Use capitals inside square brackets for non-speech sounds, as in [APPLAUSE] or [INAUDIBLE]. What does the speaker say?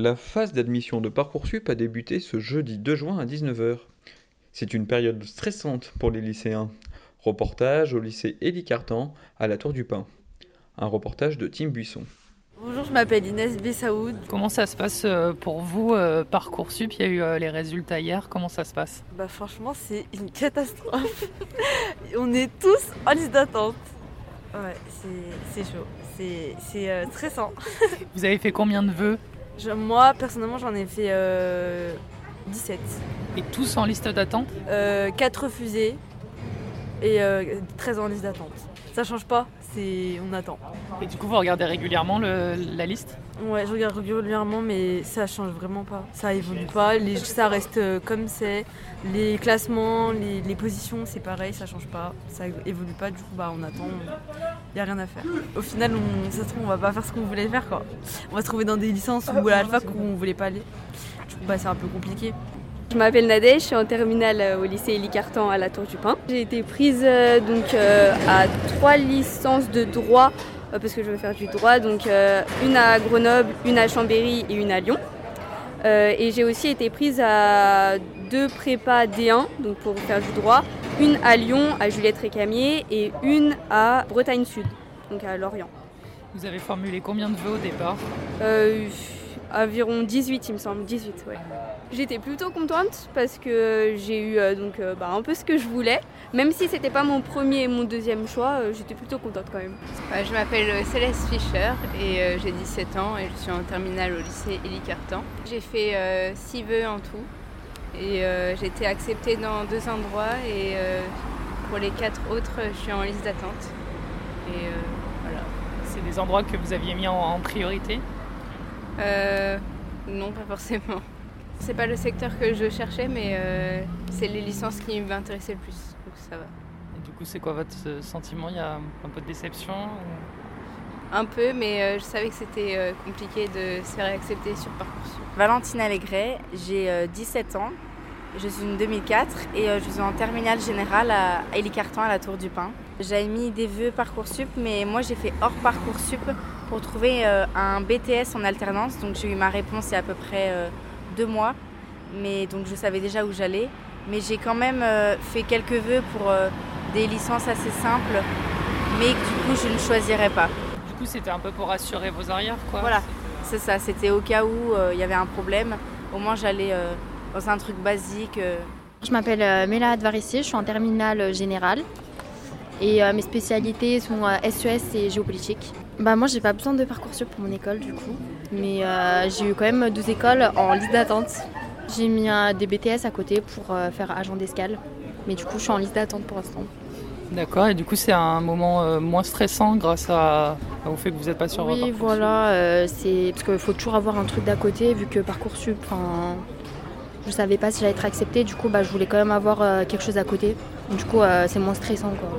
La phase d'admission de Parcoursup a débuté ce jeudi 2 juin à 19h. C'est une période stressante pour les lycéens. Reportage au lycée Élie Cartan à la Tour du Pin. Un reportage de Tim Buisson. Bonjour, je m'appelle Inès Bessaoud. Comment ça se passe euh, pour vous, euh, Parcoursup? Il y a eu euh, les résultats hier, comment ça se passe? Bah franchement, c'est une catastrophe. [LAUGHS] On est tous en liste d'attente. Ouais, c'est- chaud. C'est stressant. [LAUGHS] Vous avez fait combien de vœux? Je- moi, personnellement, j'en ai fait euh, 17. Et tous en liste d'attente? Euh, 4 refusés et euh, 13 en liste d'attente. Ça change pas, c'est on attend. Et du coup, vous regardez régulièrement le- la liste? Ouais, je regarde régulièrement, mais ça change vraiment pas. Ça évolue pas, les, ça reste euh, comme c'est. Les classements, les, les positions, c'est pareil, ça change pas. Ça évolue pas, du coup, bah, on attend. Il y a rien à faire. Au final, on, ça se trouve, on va pas faire ce qu'on voulait faire, quoi. On va se trouver dans des licences ou à l'alpha où on voulait pas aller. Du coup, bah, c'est un peu compliqué. Je m'appelle Nadège, je suis en terminale euh, au lycée Élie Cartan à la Tour du Pin. J'ai été prise euh, donc euh, à trois licences de droit parce que je veux faire du droit, donc une à Grenoble, une à Chambéry et une à Lyon. Et j'ai aussi été prise à deux prépas D1 donc pour faire du droit, une à Lyon à Juliette Récamier et une à Bretagne Sud donc à Lorient. Vous avez formulé combien de vœux au départ? Euh, environ 18 il me semble, 18 ouais. J'étais plutôt contente parce que j'ai eu euh, donc euh, bah, un peu ce que je voulais. Même si c'était pas mon premier et mon deuxième choix, euh, j'étais plutôt contente quand même. Je m'appelle Céleste Fischer et euh, j'ai 17 ans et je suis en terminale au lycée Élie Cartan. J'ai fait 6 vœux en tout et euh, j'ai été acceptée dans deux endroits et euh, pour les quatre autres, je suis en liste d'attente. Et euh, voilà. C'est des endroits que vous aviez mis en, en priorité? Euh, non, pas forcément. C'est pas le secteur que je cherchais, mais euh, c'est les licences qui m'intéressaient le plus, donc ça va. Et du coup, c'est quoi votre euh, sentiment? Il y a un peu de déception ou- Un peu, mais euh, je savais que c'était euh, compliqué de se faire accepter sur Parcoursup. Valentine Allégret, j'ai euh, 17 ans, je suis une 2004 et euh, je suis en terminale générale à Élie Cartan à la Tour du Pin. J'avais mis des vœux Parcoursup, mais moi j'ai fait hors Parcoursup pour trouver euh, un BTS en alternance. Donc j'ai eu ma réponse il y a à peu près euh, deux mois, mais donc je savais déjà où j'allais. Mais j'ai quand même euh, fait quelques vœux pour euh, des licences assez simples, mais que du coup je ne choisirais pas. Du coup, c'était un peu pour assurer vos arrières, quoi. Voilà, c'est ça. C'était au cas où euh, il y avait un problème. Au moins, j'allais euh, dans un truc basique. euh. Je m'appelle Mela Advarissi, je suis en terminale générale et mes spécialités sont SES et géopolitique. Bah moi j'ai pas besoin de Parcoursup pour mon école du coup, mais euh, j'ai eu quand même deux écoles en liste d'attente. J'ai mis des BTS à côté pour euh, faire agent d'escale, mais du coup je suis en liste d'attente pour l'instant. D'accord, et du coup, c'est un moment euh, moins stressant grâce à, au fait que vous n'êtes pas sur Oui voilà, c'est parce qu'il faut toujours avoir un truc d'à côté vu que Parcoursup, enfin, je savais pas si j'allais être acceptée, du coup bah, je voulais quand même avoir quelque chose à côté. Du coup c'est moins stressant quoi.